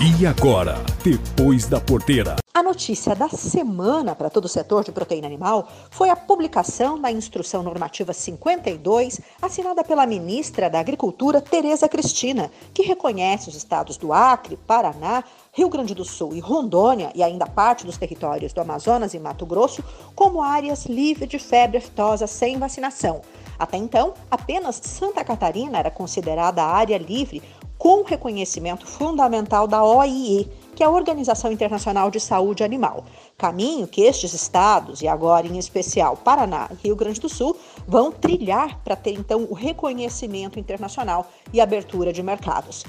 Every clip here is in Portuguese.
E agora, depois da porteira. A notícia da semana para todo o setor de proteína animal foi a publicação da Instrução Normativa 52, assinada pela ministra da Agricultura, Tereza Cristina, que reconhece os estados do Acre, Paraná, Rio Grande do Sul e Rondônia, e ainda parte dos territórios do Amazonas e Mato Grosso, como áreas livres de febre aftosa sem vacinação. Até então, apenas Santa Catarina era considerada área livre com reconhecimento fundamental da OIE, que é a Organização Internacional de Saúde Animal. Caminho que estes estados, e agora em especial Paraná e Rio Grande do Sul, vão trilhar para ter então o reconhecimento internacional e abertura de mercados.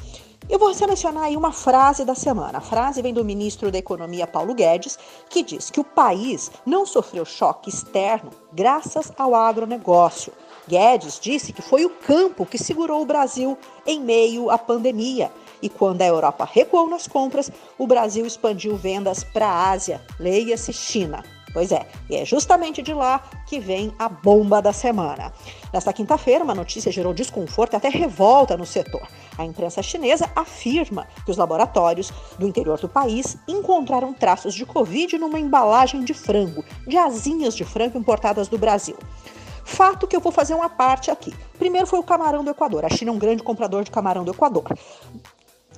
Eu vou selecionar aí uma frase da semana. A frase vem do ministro da Economia Paulo Guedes, que diz que o país não sofreu choque externo graças ao agronegócio. Guedes disse que foi o campo que segurou o Brasil em meio à pandemia. E quando a Europa recuou nas compras, o Brasil expandiu vendas para a Ásia, leia-se China. Pois é, e é justamente de lá que vem a bomba da semana. Nesta quinta-feira, uma notícia gerou desconforto e até revolta no setor. A imprensa chinesa afirma que os laboratórios do interior do país encontraram traços de Covid numa embalagem de frango, de asinhas de frango importadas do Brasil. Fato que eu vou fazer uma parte aqui. Primeiro foi o camarão do Equador. A China é um grande comprador de camarão do Equador.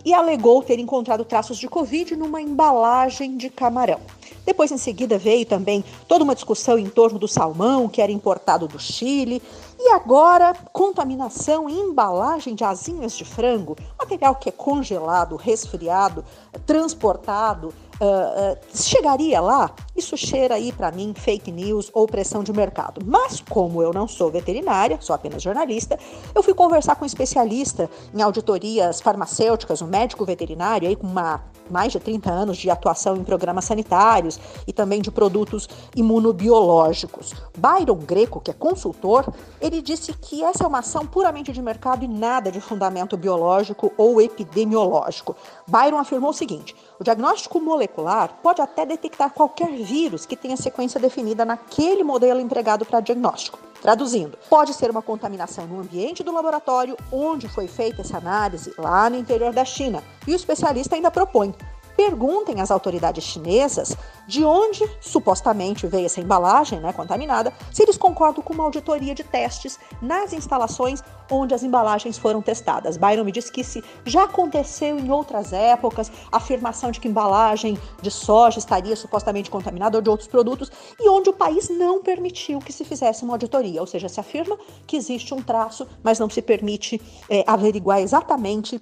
E alegou ter encontrado traços de Covid numa embalagem de camarão. Depois, em seguida, veio também toda uma discussão em torno do salmão, que era importado do Chile. E agora, contaminação em embalagem de asinhas de frango, material que é congelado, resfriado, transportado, uh, uh, chegaria lá, isso cheira aí para mim fake news ou pressão de mercado. Mas como eu não sou veterinária, sou apenas jornalista, eu fui conversar com um especialista em auditorias farmacêuticas, um médico veterinário aí com uma mais de 30 anos de atuação em programas sanitários e também de produtos imunobiológicos. Byron Greco, que é consultor, ele disse que essa é uma ação puramente de mercado e nada de fundamento biológico ou epidemiológico. Byron afirmou o seguinte: o diagnóstico molecular pode até detectar qualquer vírus que tenha sequência definida naquele modelo empregado para diagnóstico. Traduzindo, pode ser uma contaminação no ambiente do laboratório onde foi feita essa análise, lá no interior da China. E o especialista ainda propõe perguntem às autoridades chinesas de onde supostamente veio essa embalagem né, contaminada, se eles concordam com uma auditoria de testes nas instalações onde as embalagens foram testadas. Byron me disse que isso já aconteceu em outras épocas, a afirmação de que embalagem de soja estaria supostamente contaminada ou de outros produtos, e onde o país não permitiu que se fizesse uma auditoria, ou seja, se afirma que existe um traço, mas não se permite é, averiguar exatamente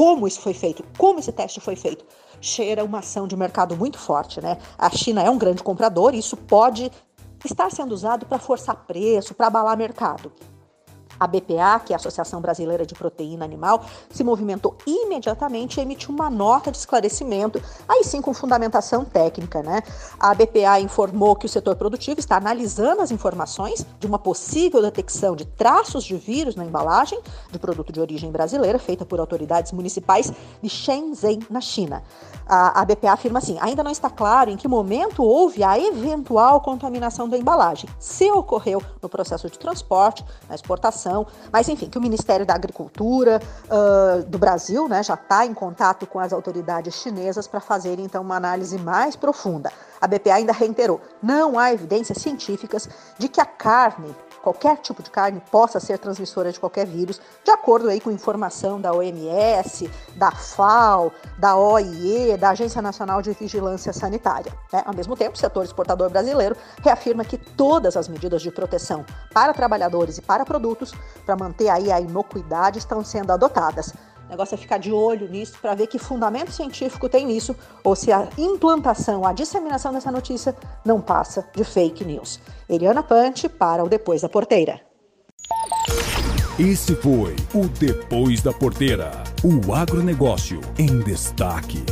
como isso foi feito, como esse teste foi feito, cheira uma ação de mercado muito forte, né? A China é um grande comprador e isso pode estar sendo usado para forçar preço, para abalar mercado. A BPA, que é a Associação Brasileira de Proteína Animal, se movimentou imediatamente e emitiu uma nota de esclarecimento, aí sim com fundamentação técnica, né? A BPA informou que o setor produtivo está analisando as informações de uma possível detecção de traços de vírus na embalagem de produto de origem brasileira feita por autoridades municipais de Shenzhen, na China. A, a BPA afirma assim: ainda não está claro em que momento houve a eventual contaminação da embalagem, se ocorreu no processo de transporte, na exportação mas enfim, que o Ministério da Agricultura uh, do Brasil né, já está em contato com as autoridades chinesas para fazer então uma análise mais profunda. A BPA ainda reiterou: não há evidências científicas de que a carne qualquer tipo de carne possa ser transmissora de qualquer vírus, de acordo aí com informação da OMS, da FAO, da OIE, da Agência Nacional de Vigilância Sanitária. Né? Ao mesmo tempo, o setor exportador brasileiro reafirma que todas as medidas de proteção para trabalhadores e para produtos, para manter aí a inocuidade, estão sendo adotadas. O negócio é ficar de olho nisso para ver que fundamento científico tem nisso ou se a implantação, a disseminação dessa notícia não passa de fake news. Eliana Pante para o Depois da Porteira. Esse foi o Depois da Porteira, o agronegócio em destaque.